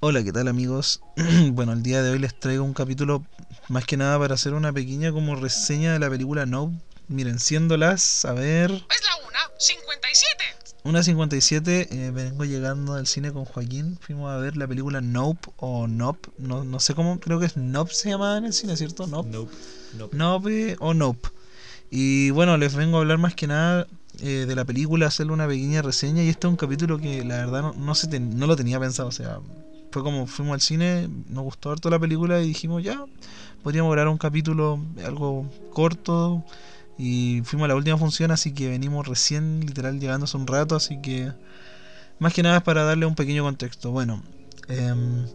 Hola, ¿qué tal amigos? bueno, el día de hoy les traigo un capítulo más que nada para hacer una pequeña como reseña de la película No. Miren, siéndolas, a ver... Es la 1.57. Una 57, eh, vengo llegando del cine con Joaquín, fuimos a ver la película Nope o Nope, no, no sé cómo, creo que es Nope se llamaba en el cine, ¿cierto? Nope. Nope. Nope. Nope o Nope. Y bueno, les vengo a hablar más que nada eh, de la película, hacerle una pequeña reseña y este es un capítulo que la verdad no, no, se ten- no lo tenía pensado, o sea, fue como fuimos al cine, nos gustó harto la película y dijimos ya, podríamos grabar un capítulo algo corto y fuimos a la última función, así que venimos recién, literal, llegando hace un rato, así que más que nada es para darle un pequeño contexto. Bueno, em,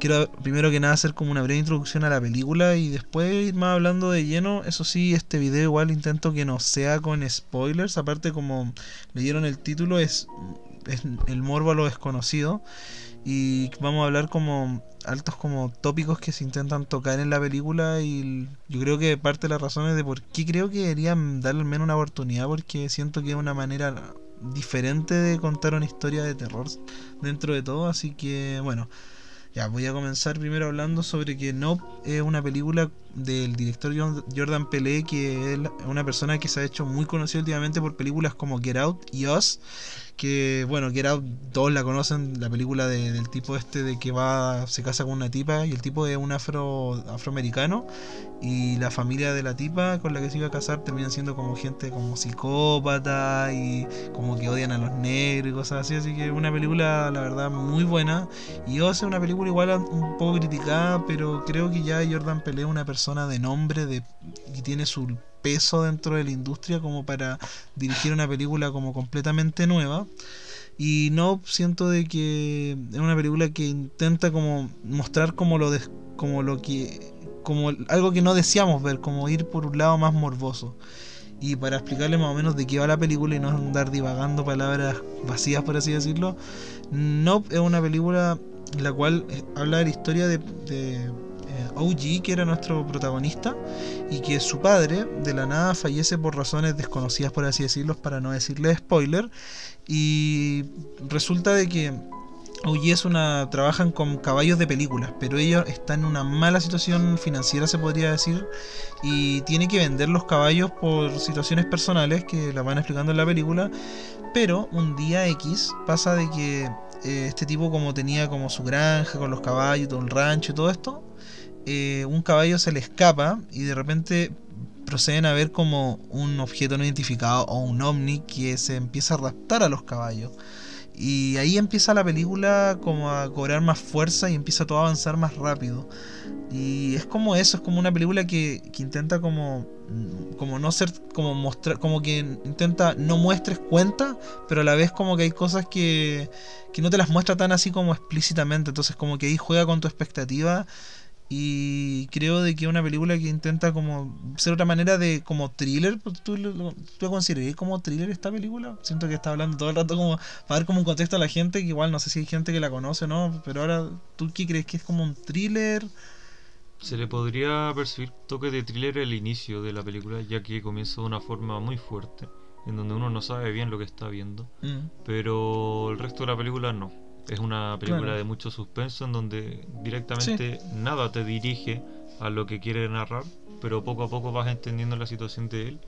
quiero primero que nada hacer como una breve introducción a la película y después ir más hablando de lleno. Eso sí, este video igual intento que no sea con spoilers, aparte como leyeron el título es, es el morbo a lo desconocido y vamos a hablar como altos como tópicos que se intentan tocar en la película y yo creo que parte de las razones de por qué creo que deberían darle al menos una oportunidad porque siento que es una manera diferente de contar una historia de terror dentro de todo así que bueno ya voy a comenzar primero hablando sobre que No es una película del director Jordan Pelé que es una persona que se ha hecho muy conocida últimamente por películas como Get Out y Us que bueno, Get Out todos la conocen, la película de- del tipo este de que va, se casa con una tipa y el tipo es un afro, afroamericano y la familia de la tipa con la que se iba a casar terminan siendo como gente como psicópata y como que odian a los negros y cosas así, así que una película la verdad muy buena. Y Oz es una película igual un poco criticada, pero creo que ya Jordan Pelé es una persona de nombre de, y tiene su peso dentro de la industria como para dirigir una película como completamente nueva. Y no siento de que es una película que intenta como mostrar como lo des- como lo que como algo que no deseamos ver, como ir por un lado más morboso. Y para explicarle más o menos de qué va la película y no andar divagando palabras vacías, por así decirlo, Nope es una película la cual eh, habla de la historia de, de, OG, que era nuestro protagonista, y que su padre de la nada fallece por razones desconocidas, por así decirlo, para no decirle spoiler. Y resulta de que OG es una. trabajan con caballos de películas, pero ellos están en una mala situación financiera, se podría decir, y tiene que vender los caballos por situaciones personales que la van explicando en la película. Pero un día X pasa de que eh, este tipo como tenía como su granja con los caballos, todo el rancho y todo esto, eh, un caballo se le escapa y de repente proceden a ver como un objeto no identificado o un ovni que se empieza a raptar a los caballos. Y ahí empieza la película como a cobrar más fuerza y empieza todo a avanzar más rápido. Y es como eso, es como una película que, que intenta como, como no ser, como mostrar, como que intenta no muestres cuenta, pero a la vez como que hay cosas que, que no te las muestra tan así como explícitamente. Entonces como que ahí juega con tu expectativa y creo de que es una película que intenta como ser otra manera de como thriller pues, ¿tú, lo- ¿tú considerás como thriller esta película? siento que está hablando todo el rato como para dar como un contexto a la gente que igual no sé si hay gente que la conoce o no pero ahora ¿tú qué crees que es como un thriller? Se le podría percibir toque de thriller al inicio de la película, ya que comienza de una forma muy fuerte, en donde uno no sabe bien lo que está viendo, Mm, pero el resto de la película no. Es una película Claro. de mucho suspenso en donde directamente nada te dirige a lo que quiere narrar, pero poco a poco vas entendiendo la situación de él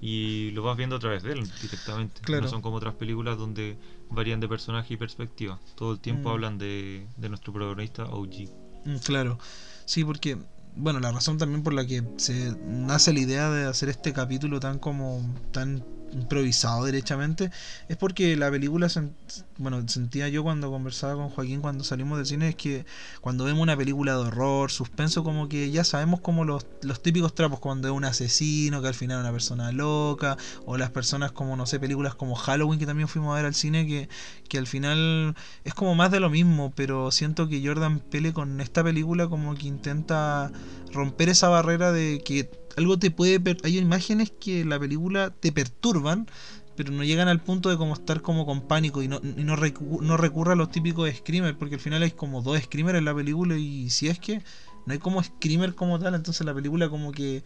y lo vas viendo a través de él directamente. Claro. No son como otras películas donde varían de personaje y perspectiva. Todo el tiempo Mm. hablan de, de nuestro protagonista OG. mm, claro sí porque bueno la razón también por la que se nace la idea de hacer este capítulo tan como tan improvisado derechamente es porque la película bueno sentía yo cuando conversaba con Joaquín cuando salimos del cine es que cuando vemos una película de horror suspenso como que ya sabemos como los, los típicos trapos cuando es un asesino que al final es una persona loca o las personas como no sé películas como Halloween que también fuimos a ver al cine que, que al final es como más de lo mismo pero siento que Jordan Pele con esta película como que intenta romper esa barrera de que algo te puede per- hay imágenes que la película te perturban pero no llegan al punto de como estar como con pánico y no, y no, recu- no recurre a los típicos screamers porque al final hay como dos screamers en la película y si es que no hay como screamer como tal entonces la película como que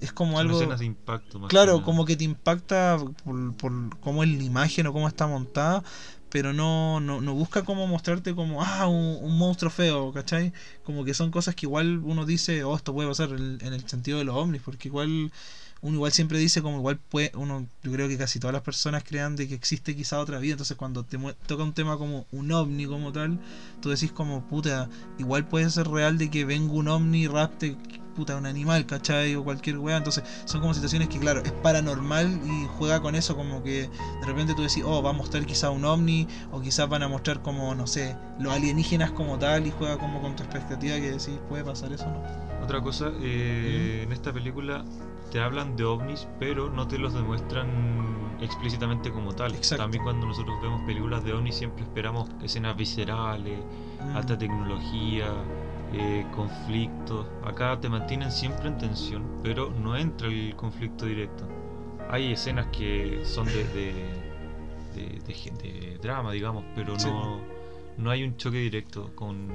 es como Son algo escenas de impacto más Claro, como que te impacta por, por cómo es la imagen o cómo está montada, pero no, no, no busca como mostrarte como, ah, un, un monstruo feo, ¿cachai? Como que son cosas que igual uno dice, oh, esto puede pasar en, el sentido de los ovnis, porque igual uno igual siempre dice como igual puede, uno, yo creo que casi todas las personas crean de que existe quizá otra vida, entonces cuando te toca un tema como un ovni como tal, tú decís como, puta, igual puede ser real de que venga un ovni y rapte, puta, un animal, ¿cachai? O cualquier weá, entonces son como situaciones que claro, es paranormal y juega con eso como que de repente tú decís, oh, va a mostrar quizá un ovni, o quizás van a mostrar como, no sé, los alienígenas como tal, y juega como con tu expectativa que decís, puede pasar eso, ¿no? Otra cosa, eh, en esta película te hablan de ovnis, pero no te los demuestran explícitamente como tal. Exacto. También cuando nosotros vemos películas de ovnis siempre esperamos escenas viscerales, Mm. alta tecnología, eh, conflictos. Acá te mantienen siempre en tensión, pero no entra el conflicto directo. Hay escenas que son de, de, de- drama, digamos, pero no, no hay un choque directo con,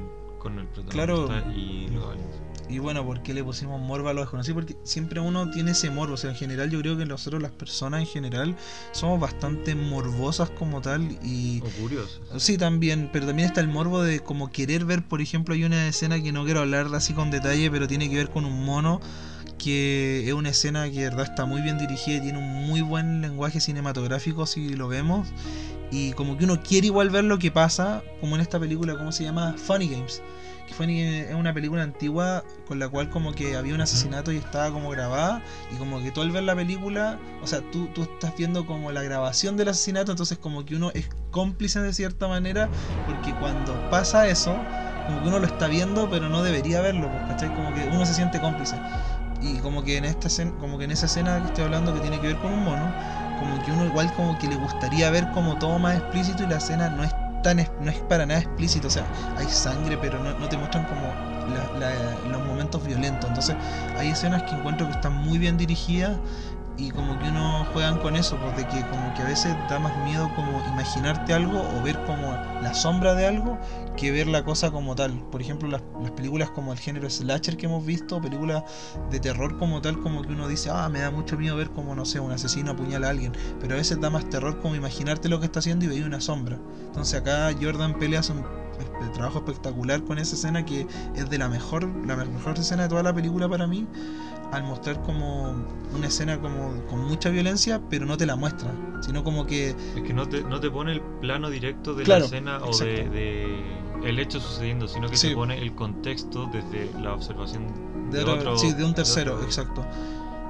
con el Claro. protagonista y los aliens. Y bueno, ¿por qué le pusimos morbo a los desconocidos? Porque siempre uno tiene ese morbo. O sea, en general yo creo que nosotros las personas en general somos bastante morbosas como tal y... O curiosos. Sí, también, pero también está el morbo de como querer ver, por ejemplo, hay una escena que no quiero hablar así con detalle, pero tiene que ver con un mono que es una escena que de verdad está muy bien dirigida y tiene un muy buen lenguaje cinematográfico si lo vemos. Y como que uno quiere igual ver lo que pasa, como en esta película, ¿cómo se llama? Funny Games. Que Funny Games es una película antigua con la cual como que había un asesinato y estaba como grabada. Y como que tú al ver la película, o sea, tú, tú estás viendo como la grabación del asesinato, entonces como que uno es cómplice de cierta manera, porque cuando pasa eso, como que uno lo está viendo, pero no debería verlo, pues, ¿cachai? Como que uno se siente cómplice. Y como que en esta como que en esa escena que estoy hablando que tiene que ver con un mono, como que uno igual como que le gustaría ver como todo más explícito y la escena no es tan no es para nada explícito, o sea, hay sangre, pero no, no te muestran como los momentos violentos. Entonces, hay escenas que encuentro que están muy bien dirigidas y como que uno juegan con eso, pues de que como que a veces da más miedo como imaginarte algo o ver como la sombra de algo que ver la cosa como tal. Por ejemplo, las, las películas como el género slasher que hemos visto, películas de terror como tal, como que uno dice, ah, me da mucho miedo ver como, no sé, un asesino apuñala a alguien, pero a veces da más terror como imaginarte lo que está haciendo y veis una sombra. Entonces acá Jordan Pele hace un trabajo espectacular con esa escena que es de la mejor, la me- mejor escena de toda la película para mí, al mostrar como una escena como con mucha violencia, pero no te la muestra, sino como que Es que no te, no te pone el plano directo de Claro, la escena o de, el hecho sucediendo, sino que Sí. te pone el contexto desde la observación de, de, otro- otro. sí, de un de tercero, otro- exacto.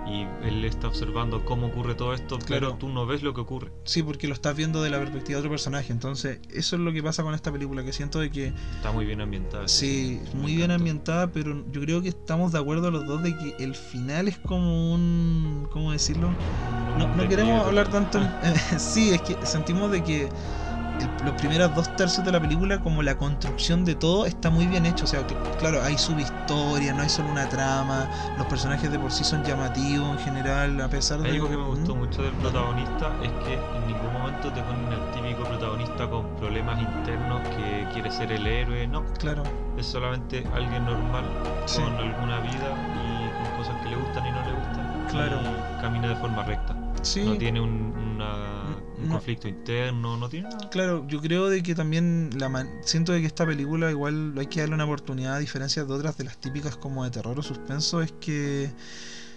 Y él está observando cómo ocurre todo esto, pero Claro. tú no ves lo que ocurre. Sí, porque lo estás viendo de la perspectiva de otro personaje. Entonces, eso es lo que pasa con esta película, que siento de que Está muy bien ambientada. sí, Me muy bien ambientada, pero yo creo que estamos de acuerdo los dos de que el final es como un ¿cómo decirlo? No, no queremos hablar tanto en- sí, es que sentimos de que el- los primeros dos tercios de la película, como la construcción de todo, está muy bien hecho. O sea, que, claro, hay subhistoria, no hay solo una trama, los personajes de por sí son llamativos en general, a pesar de... Algo que me gustó ¿Mm? mucho del protagonista es que en ningún momento te ponen el típico protagonista con problemas internos que quiere ser el héroe, no, Claro, es solamente alguien normal Sí. con alguna vida y con cosas que le gustan y no le gustan. Claro. Y camina de forma recta. Sí. No tiene un, una- un No. conflicto interno, no tiene nada. Claro, yo creo de que también la man- siento de que esta película igual hay que darle una oportunidad a diferencia de otras de las típicas como de terror o suspenso es que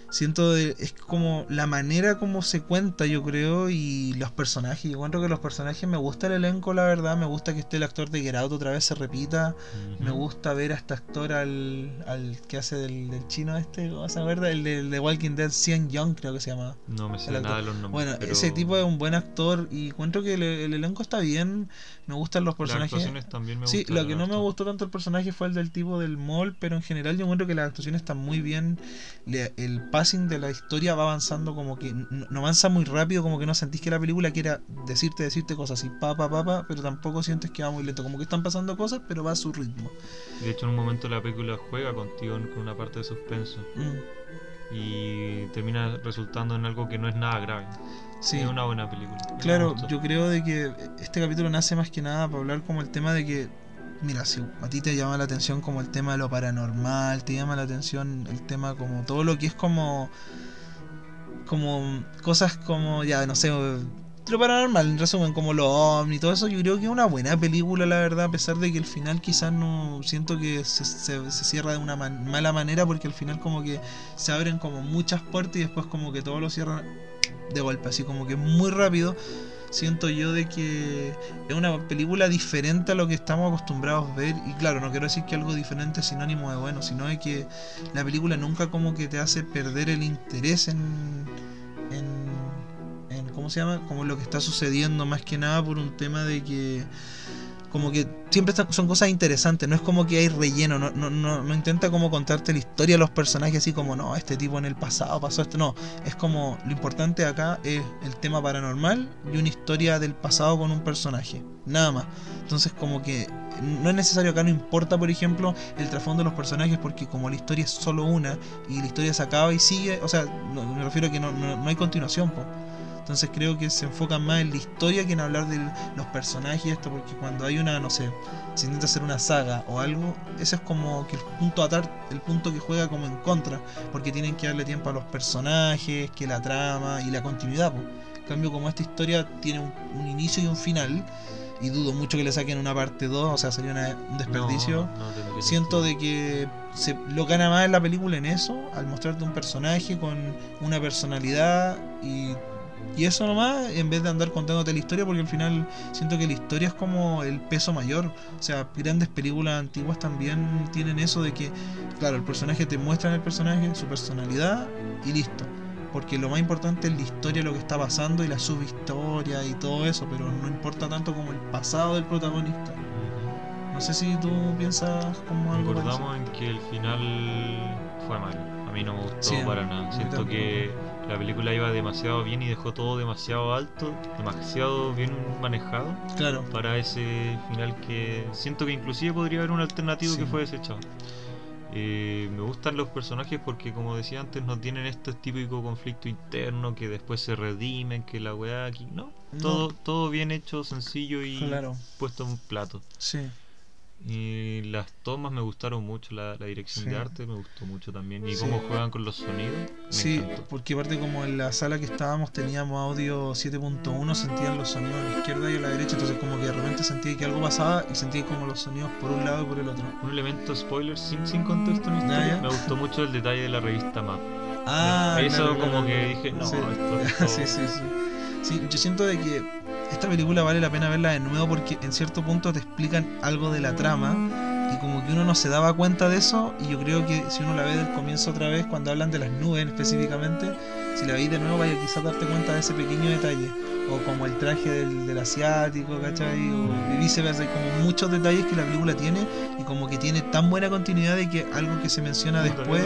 siento de, es como la manera como se cuenta yo creo y los personajes yo encuentro que los personajes me gusta el elenco la verdad me gusta que esté el actor de Get Out otra vez se repita me gusta ver a este actor al, al que hace del, del chino este ¿cómo se acuerda? el de, Walking Dead Sean Young creo que se llama No me sé nada de los nombres. bueno, pero ese tipo es un buen actor y encuentro que el, el elenco está bien. Me gustan los Las personajes. actuaciones también me Sí, lo que no me gustó tanto el personaje fue el del tipo del mall, pero en general yo encuentro que las actuaciones están muy bien. Le- el de la historia va avanzando como que no avanza muy rápido, como que no sentís que la película quiera decirte, decirte cosas así, pa, pa, pa, pa, pero tampoco sientes que va muy lento, como que están pasando cosas, pero va a su ritmo. De hecho, en un momento la película juega contigo con una parte de suspenso Mm, y termina resultando en algo que no es nada grave. sí. Es una buena película. Claro, yo creo de que este capítulo nace más que nada para hablar como el tema de que, mira, si a ti te llama la atención como el tema de lo paranormal, te llama la atención el tema como todo lo que es como, como cosas como, ya, no sé, lo paranormal, en resumen, como lo ovni y todo eso, yo creo que es una buena película, la verdad, a pesar de que el final quizás no siento que se, se- cierra de una mala manera, porque al final como que se abren como muchas puertas y después como que todo lo cierran de golpe, así como que muy rápido. Siento yo de que es una película diferente a lo que estamos acostumbrados a ver. Y claro, no quiero decir que algo diferente es sinónimo de bueno, sino de que la película nunca como que te hace perder el interés en, en, en ¿cómo se llama? Como lo que está sucediendo, más que nada por un tema de que como que siempre son cosas interesantes, no es como que hay relleno, no, no, no, no intenta como contarte la historia de los personajes así como, no, este tipo en el pasado pasó esto, no, es como lo importante acá es el tema paranormal y una historia del pasado con un personaje, nada más. Entonces como que no es necesario acá, no importa por ejemplo el trasfondo de los personajes porque como la historia es solo una y la historia se acaba y sigue, o sea, me refiero a que no, hay continuación, po. Entonces creo que se enfocan más en la historia que en hablar de los personajes y esto, porque cuando hay una, no sé, se intenta hacer una saga o algo, ese es como que el punto atar, el punto que juega como en contra, porque tienen que darle tiempo a los personajes, que la trama y la continuidad. En cambio, como esta historia tiene un, un inicio y un final, y dudo mucho que le saquen una parte 2, o sea, sería una- un desperdicio. No, no tendría Siento de que se, lo gana más en la película en eso, al mostrarte un personaje con una personalidad y, y eso nomás, en vez de andar contándote la historia, porque al final siento que la historia es como el peso mayor. O sea, grandes películas antiguas también tienen eso de que, claro, el personaje te muestra el personaje, su personalidad y listo. Porque lo más importante es la historia, lo que está pasando y la subhistoria y todo eso, pero no importa tanto como el pasado del protagonista. No sé si tú piensas como algo parecido. Concordamos en que el final fue malo. A mí no me gustó Sí, para nada. Siento que la película iba demasiado bien y dejó todo demasiado alto, demasiado bien manejado Claro, para ese final que siento que inclusive podría haber un alternativo Sí. que fue desechado. Eh, me gustan los personajes porque como decía antes no tienen este típico conflicto interno que después se redimen, que la weá aquí, no, No. todo, todo bien hecho, sencillo y claro, puesto en un plato. sí. Y las tomas me gustaron mucho, la, la dirección Sí. de arte me gustó mucho también. Y Sí. cómo juegan con los sonidos, me Sí, encantó. porque aparte como en la sala que estábamos teníamos audio 7.1, sentían los sonidos a la izquierda y a la derecha, entonces como que de repente sentía que algo pasaba y sentía como los sonidos por un lado y por el otro. Un elemento spoiler sin, sin contexto en la historia. Me gustó mucho el detalle de la revista Map. Ah, Eso claro, como claro, que dije, no, sí. esto- esto- sí, sí, sí. Sí, yo siento de que esta película vale la pena verla de nuevo porque en cierto punto te explican algo de la trama y como que uno no se daba cuenta de eso y yo creo que si uno la ve del comienzo otra vez cuando hablan de las nubes específicamente si la veis de nuevo vaya quizás darte cuenta de ese pequeño detalle o como el traje del, del asiático ¿cachai? o y viceversa hay como muchos detalles que la película tiene y como que tiene tan buena continuidad de que algo que se menciona no después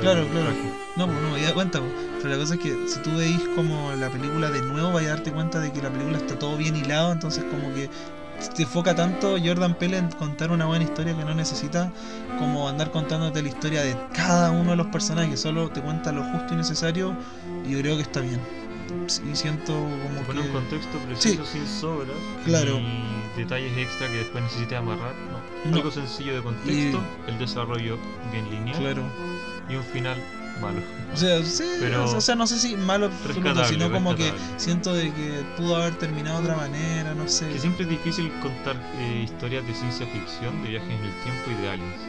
Claro, claro. No, pues no me cuenta, pues. pero la cosa es que si tú veis como la película de nuevo, vais a darte cuenta de que la película está todo bien hilado, entonces como que te enfoca tanto Jordan Peele en contar una buena historia que no necesita como andar contándote la historia de cada uno de los personajes, solo te cuenta lo justo y necesario y yo creo que está bien. Y siento como Pone un contexto preciso sin sobras. Claro. Y detalles extra que después necesites amarrar. No. No. Algo sencillo de contexto, el desarrollo bien lineal Claro. y un final malo. O sea, sí, Pero- o sea, no sé si malo absoluto, sino como que siento de que pudo haber terminado de otra manera, no sé. Que siempre es difícil contar eh, historias de ciencia ficción, de viajes en el tiempo y de aliens.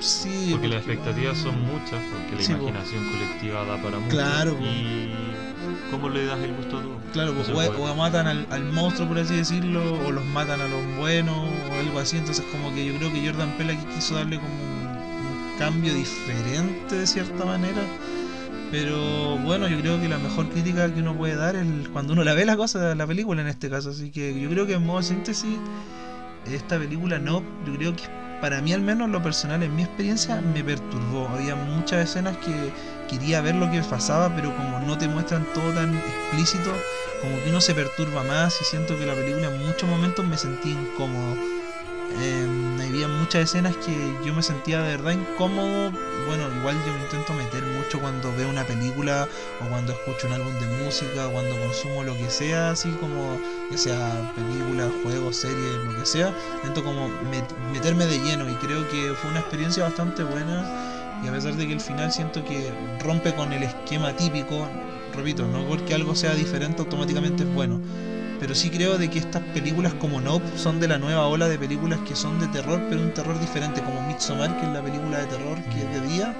Sí, Porque las expectativas son muchas, porque la Sí, imaginación colectiva da para mucho. Claro. Y ¿cómo le das el gusto a todo? Claro, No pues, o, matan al, al monstruo, por así decirlo, o los matan a los buenos, o algo así. Entonces, como que yo creo que Jordan aquí quiso darle como cambio diferente de cierta manera. Pero bueno, yo creo que la mejor crítica que uno puede dar es cuando uno la ve la cosa, la película en este caso. Así que yo creo que en modo síntesis, esta película no, yo creo que para mí al menos en lo personal, en mi experiencia, me perturbó. Había muchas escenas que quería ver lo que pasaba, pero como no te muestran todo tan explícito, como que uno se perturba más y siento que la película en muchos momentos me sentí incómodo. Eh, había muchas escenas que yo me sentía de verdad incómodo. Bueno, igual yo me intento meter mucho cuando veo una película o cuando escucho un álbum de música o cuando consumo lo que sea, así como ya sea película, juego, serie, lo que sea. Intento como met- meterme de lleno y creo que fue una experiencia bastante buena. Y a pesar de que el final siento que rompe con el esquema típico, repito, no porque algo sea diferente automáticamente es bueno. Pero sí creo de que estas películas como Nope son de la nueva ola de películas que son de terror, pero un terror diferente, como Midsommar, que es la película de terror que es de día,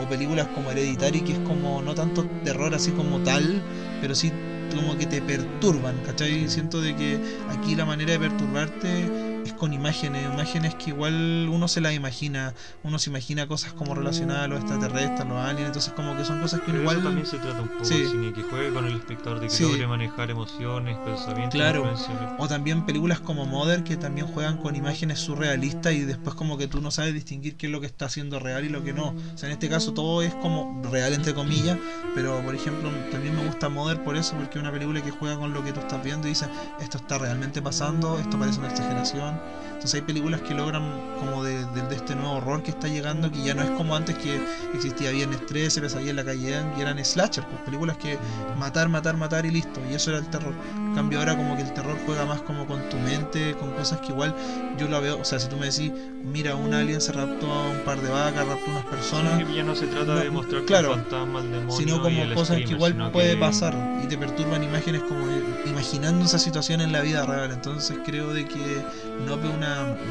o películas como Hereditary, que es como no tanto terror así como tal, pero sí como que te perturban, ¿cachai? Siento de que aquí la manera de perturbarte es con imágenes, imágenes que igual uno se las imagina, uno se imagina cosas como relacionadas a los extraterrestres, a los aliens, entonces como que son cosas que uno igual... eso también se trata un poco Sí. cine, que juegue con el espectador, de que Sí. logre manejar emociones, pensamientos, Claro. O también películas como Mother que también juegan con imágenes surrealistas y después como que tú no sabes distinguir qué es lo que está siendo real y lo que no. O sea, en este caso todo es como real entre comillas, pero por ejemplo también me gusta Mother por eso, porque es una película que juega con lo que tú estás viendo y dice, esto está realmente pasando, esto parece una exageración. on Entonces hay películas que logran como de, de- de este nuevo horror que está llegando, que ya no es como antes que existía Viernes 13, Pesadilla en la calle y eran slasher, pues películas que matar, matar, matar y listo. Y eso era el terror. En cambio ahora como que el terror juega más como con tu mente, con cosas que igual yo la veo, o sea, si tú me decís, mira, un alien se raptó a un par de vacas, raptó a unas personas, Sí, ya no se trata No, de mostrar claro. fantasma, el demonio sino como cosas que igual puede que- pasar y te perturban imágenes como imaginando esa situación en la vida real. Entonces creo de que Nope es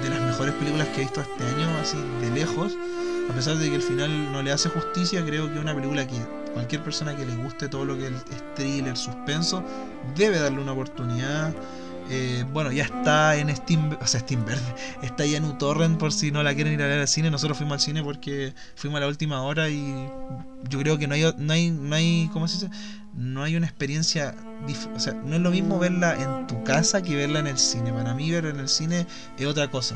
de las mejores películas que he visto este año, así de lejos. A pesar de que el final no le hace justicia, creo que es una película que cualquier persona que le guste todo lo que es thriller, suspenso, debe darle una oportunidad. Eh, bueno, ya está en Steam, o sea, Steam Verde, está ya en uTorrent por si no la quieren ir a ver al cine. Nosotros fuimos al cine porque fuimos a la última hora y yo creo que no hay, no hay, no hay, ¿cómo se dice? No hay una experiencia, o sea, no es lo mismo verla en tu casa que verla en el cine. Para mí verla en el cine es otra cosa.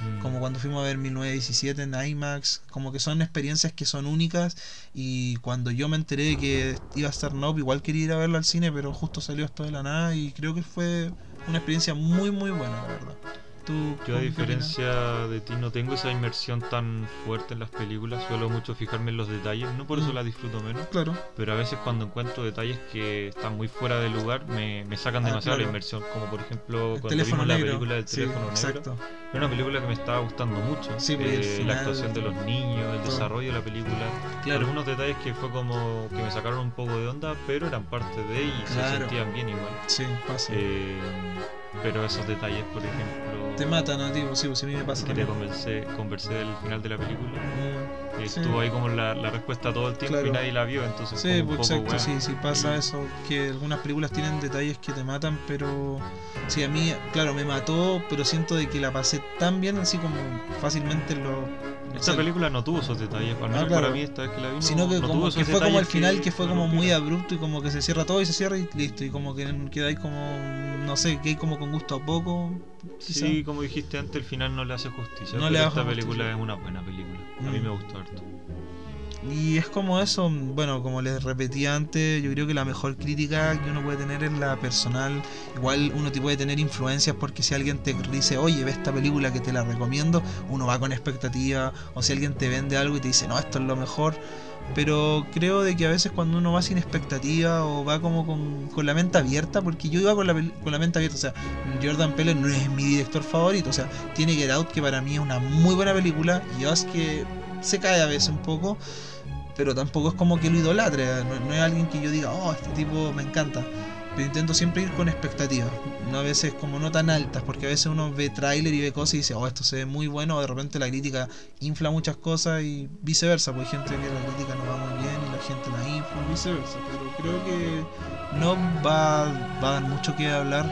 Mm. Como cuando fuimos a ver 1917 en IMAX, como que son experiencias que son únicas y cuando yo me enteré de que iba a estar Nope, igual quería ir a verla al cine, pero justo salió esto de la nada y creo que fue una experiencia muy muy buena, la verdad. ¿Tú, Yo a diferencia de ti no tengo esa inmersión tan fuerte en las películas, suelo mucho fijarme en los detalles, no por eso Mm. las disfruto menos, Claro, pero a veces cuando encuentro detalles que están muy fuera de lugar me, me sacan Ah, demasiado claro. la inmersión, como por ejemplo el cuando vimos la película del Sí, teléfono negro, exacto. era una película que me estaba gustando mucho, Sí, pues, eh, final- la actuación de los niños, el todo. desarrollo de la película, Claro. algunos detalles que fue como que me sacaron un poco de onda, pero eran parte de y se sentían bien igual. Sí, pasa. Eh, pero esos detalles, por ejemplo, Te matan a ti, pues sí, pues a mí me pasa quería también. conversar, conversar del final de la película. Mm, que Sí. Estuvo ahí como la, la respuesta todo el tiempo Claro. y nadie la vio, entonces Sí, pues exacto, weá. sí, sí pasa Y- eso, que algunas películas tienen detalles que te matan, pero sí, a mí, claro, me mató, pero siento de que la pasé tan bien, así como fácilmente lo... Esta sé, película no tuvo esos detalles, al menos Ah, claro. para mí esta vez que la vi no, sino que no tuvo como esos que fue como el final que fue me como muy abrupto y como que se cierra todo y se cierra y listo y como que quedáis como no sé que hay como con gusto a poco quizá. Sí, como dijiste antes, el final no le hace justicia. No pero le hace esta justicia. película es una buena película. A mí Mm. me gustó harto. Y es como eso bueno como les repetí antes yo creo que la mejor crítica que uno puede tener es la personal. Igual uno te puede tener influencias porque si alguien te dice oye ve esta película que te la recomiendo uno va con expectativa. O si alguien te vende algo y te dice no esto es lo mejor pero creo de que a veces cuando uno va sin expectativa o va como con, con la mente abierta, porque yo iba con la, con la mente abierta, o sea, Jordan Peele no es mi director favorito, o sea, tiene Get Out que para mí es una muy buena película y Us que se cae a veces un poco, pero tampoco es como que lo idolatre, no, es alguien que yo diga, oh, este tipo me encanta. Pero intento siempre ir con expectativas, no a veces como no tan altas, porque a veces uno ve tráiler y ve cosas y dice, oh, esto se ve muy bueno, de repente la crítica infla muchas cosas y viceversa, porque hay gente que la crítica no va muy bien y la gente la infla, viceversa. Pero creo que no va, va a dar mucho que hablar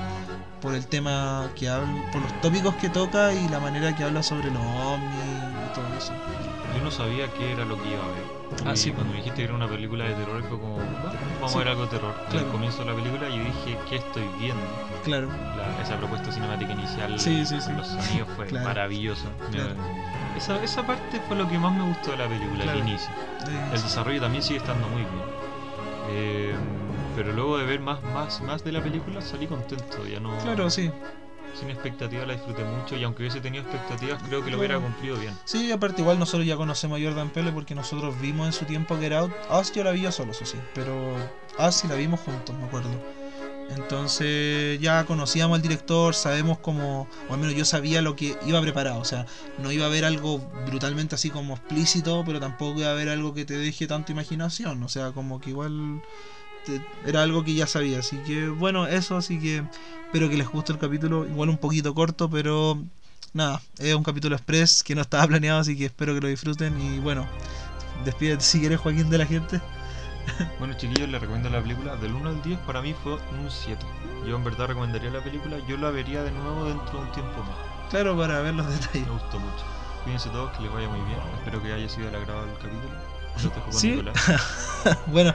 por el tema que habla, por los tópicos que toca y la manera que habla sobre los ovnis y todo eso. Yo no sabía qué era lo que iba a ver. Ah, Y sí. Cuando me dijiste que era una película de terror, fue como, "Bueno, vamos Sí. a ver algo de terror. Claro. Al comienzo de la película yo dije, ¿qué estoy viendo? Claro, La- esa propuesta cinemática inicial Sí, sí, los sonidos fue Claro. Claro. Esa, esa parte fue lo que más me gustó de la película, el inicio. El desarrollo también sigue estando muy bien. Eh, pero luego de ver más, más, más de la película salí contento, ya no claro, sí. Sin expectativa la disfruté mucho y aunque hubiese tenido expectativas creo que lo hubiera cumplido bien. Sí, aparte igual nosotros ya conocemos a Jordan Peele porque nosotros vimos en su tiempo Get Out. Us yo la vi yo solo, eso sí, pero Us sí la vimos juntos, me acuerdo. Entonces ya conocíamos al director, sabemos cómo, o al menos yo sabía lo que iba preparado, o sea, no iba a haber algo brutalmente así como explícito, pero tampoco iba a haber algo que te deje tanta imaginación, o sea, como que igual era algo que ya sabía. Así que bueno, eso, así que espero que les guste el capítulo. Igual un poquito corto, pero nada, es un capítulo express que no estaba planeado, así que espero que lo disfruten. Y bueno, despídete si quieres, Joaquín, de la gente. Bueno, chiquillos, les recomiendo la película. Del 1 al 10 para mí fue un 7. Yo en verdad recomendaría la película. Yo la vería de nuevo dentro de un tiempo más. Claro, para ver los detalles. Me gustó mucho. Cuídense todos, que les vaya muy bien. Espero que haya sido el agrado del capítulo. Con Sí. Bueno,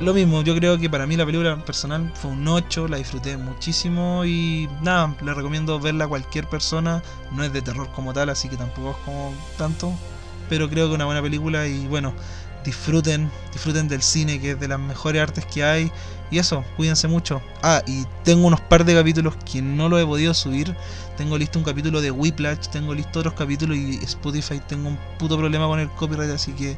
lo mismo, yo creo que para mí la película personal fue un 8, la disfruté muchísimo y nada, le recomiendo verla a cualquier persona, no es de terror como tal, así que tampoco es como tanto, pero creo que una buena película y bueno, disfruten, disfruten del cine que es de las mejores artes que hay y eso, cuídense mucho. Ah, y tengo unos par de capítulos que no lo he podido subir, tengo listo un capítulo de Whiplash, tengo listo otros capítulos y Spotify tengo un puto problema con el copyright, así que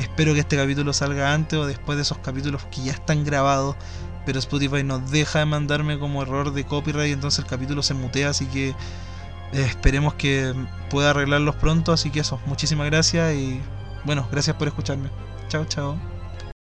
Espero que este capítulo salga antes o después de esos capítulos que ya están grabados. Pero Spotify nos deja de mandarme como error de copyright, entonces el capítulo se mutea, así que eh, esperemos que pueda arreglarlos pronto. Así que eso, muchísimas gracias y bueno, gracias por escucharme. Chao, chao.